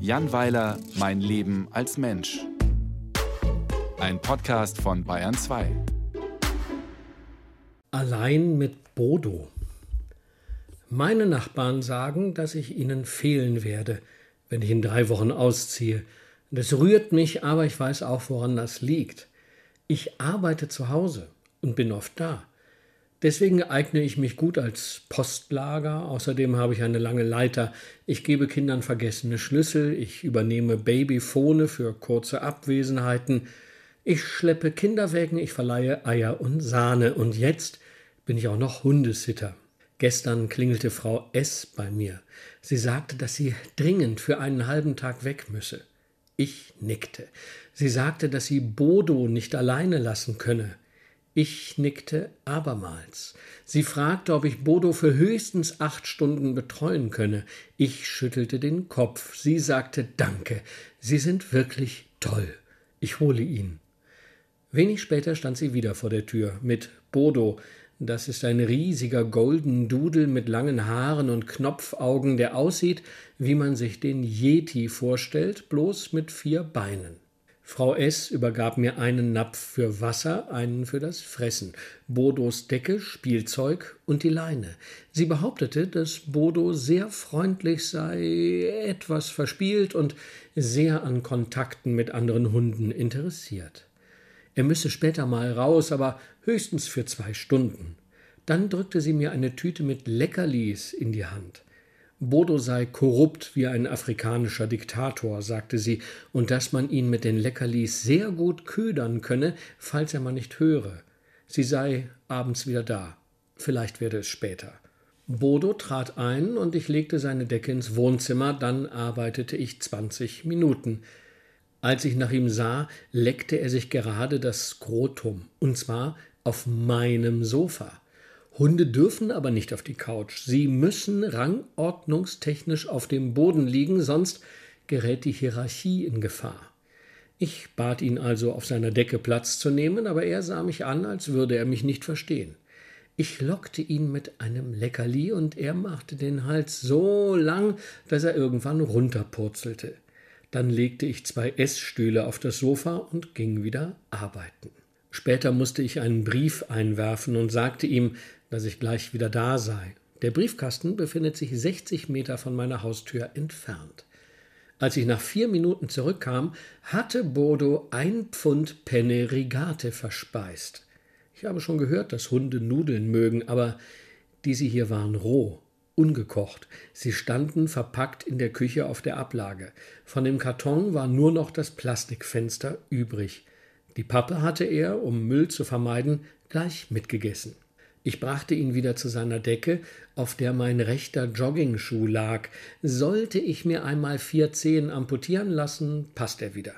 Jan Weiler, Mein Leben als Mensch. Ein Podcast von Bayern 2. Allein mit Bodo. Meine Nachbarn sagen, dass ich ihnen fehlen werde, wenn ich in drei Wochen ausziehe. Das rührt mich, aber ich weiß auch, woran das liegt. Ich arbeite zu Hause und bin oft da. Deswegen eigne ich mich gut als Postlager. Außerdem habe ich eine lange Leiter. Ich gebe Kindern vergessene Schlüssel. Ich übernehme Babyphone für kurze Abwesenheiten. Ich schleppe Kinderwägen. Ich verleihe Eier und Sahne. Und jetzt bin ich auch noch Hundesitter. Gestern klingelte Frau S. bei mir. Sie sagte, dass sie dringend für einen halben Tag weg müsse. Ich nickte. Sie sagte, dass sie Bodo nicht alleine lassen könne. Ich nickte abermals. Sie fragte, ob ich Bodo für höchstens acht Stunden betreuen könne. Ich schüttelte den Kopf. Sie sagte Danke. Sie sind wirklich toll. Ich hole ihn. Wenig später stand sie wieder vor der Tür mit Bodo. Das ist ein riesiger Golden Dudel mit langen Haaren und Knopfaugen, der aussieht, wie man sich den Yeti vorstellt, bloß mit vier Beinen. Frau S. übergab mir einen Napf für Wasser, einen für das Fressen, Bodos Decke, Spielzeug und die Leine. Sie behauptete, dass Bodo sehr freundlich sei, etwas verspielt und sehr an Kontakten mit anderen Hunden interessiert. Er müsse später mal raus, aber höchstens für zwei Stunden. Dann drückte sie mir eine Tüte mit Leckerlis in die Hand. Bodo sei korrupt wie ein afrikanischer Diktator, sagte sie, und dass man ihn mit den Leckerlis sehr gut ködern könne, falls er mal nicht höre. Sie sei abends wieder da. Vielleicht werde es später. Bodo trat ein und ich legte seine Decke ins Wohnzimmer, dann arbeitete ich zwanzig Minuten. Als ich nach ihm sah, leckte er sich gerade das Skrotum, und zwar auf meinem Sofa. Hunde dürfen aber nicht auf die Couch. Sie müssen rangordnungstechnisch auf dem Boden liegen, sonst gerät die Hierarchie in Gefahr. Ich bat ihn also, auf seiner Decke Platz zu nehmen, aber er sah mich an, als würde er mich nicht verstehen. Ich lockte ihn mit einem Leckerli und er machte den Hals so lang, dass er irgendwann runterpurzelte. Dann legte ich zwei Essstühle auf das Sofa und ging wieder arbeiten. Später musste ich einen Brief einwerfen und sagte ihm, dass ich gleich wieder da sei. Der Briefkasten befindet sich 60 Meter von meiner Haustür entfernt. Als ich nach vier Minuten zurückkam, hatte Bodo ein Pfund Penne Rigate verspeist. Ich habe schon gehört, dass Hunde Nudeln mögen, aber diese hier waren roh, ungekocht. Sie standen verpackt in der Küche auf der Ablage. Von dem Karton war nur noch das Plastikfenster übrig. Die Pappe hatte er, um Müll zu vermeiden, gleich mitgegessen. Ich brachte ihn wieder zu seiner Decke, auf der mein rechter Joggingschuh lag. Sollte ich mir einmal vier Zehen amputieren lassen, passt er wieder.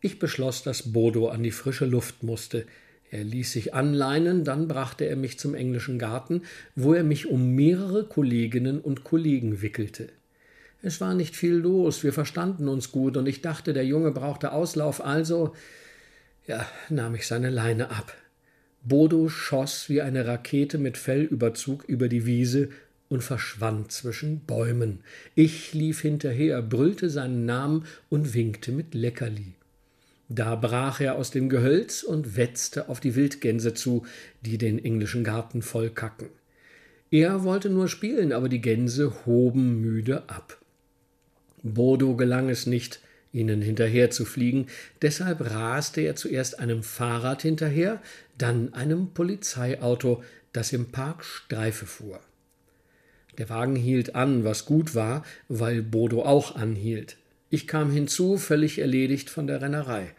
Ich beschloss, dass Bodo an die frische Luft musste. Er ließ sich anleinen, dann brachte er mich zum englischen Garten, wo er mich um mehrere Kolleginnen und Kollegen wickelte. Es war nicht viel los, wir verstanden uns gut, und ich dachte, der Junge brauchte Auslauf, also ja, nahm ich seine Leine ab. Bodo schoss wie eine Rakete mit Fellüberzug über die Wiese und verschwand zwischen Bäumen. Ich lief hinterher, brüllte seinen Namen und winkte mit Leckerli. Da brach er aus dem Gehölz und wetzte auf die Wildgänse zu, die den englischen Garten vollkacken. Er wollte nur spielen, aber die Gänse hoben müde ab. Bodo gelang es nicht, ihnen hinterher zu fliegen, deshalb raste er zuerst einem Fahrrad hinterher, dann einem Polizeiauto, das im Park Streife fuhr. Der Wagen hielt an, was gut war, weil Bodo auch anhielt. Ich kam hinzu, völlig erledigt von der Rennerei.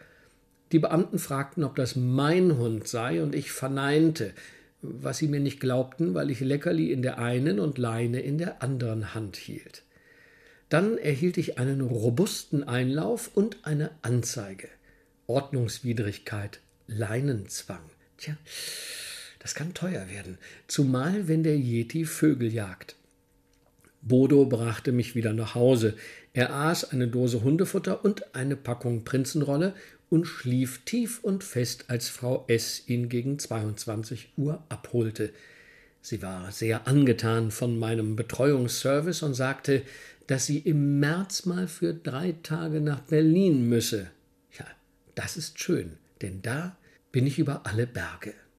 Die Beamten fragten, ob das mein Hund sei, und ich verneinte, was sie mir nicht glaubten, weil ich Leckerli in der einen und Leine in der anderen Hand hielt. Dann erhielt ich einen robusten Einlauf und eine Anzeige. Ordnungswidrigkeit, Leinenzwang. Tja, das kann teuer werden, zumal wenn der Yeti Vögel jagt. Bodo brachte mich wieder nach Hause. Er aß eine Dose Hundefutter und eine Packung Prinzenrolle und schlief tief und fest, als Frau S. ihn gegen 22 Uhr abholte. Sie war sehr angetan von meinem Betreuungsservice und sagte, dass sie im März mal für drei Tage nach Berlin müsse. Ja, das ist schön, denn da bin ich über alle Berge.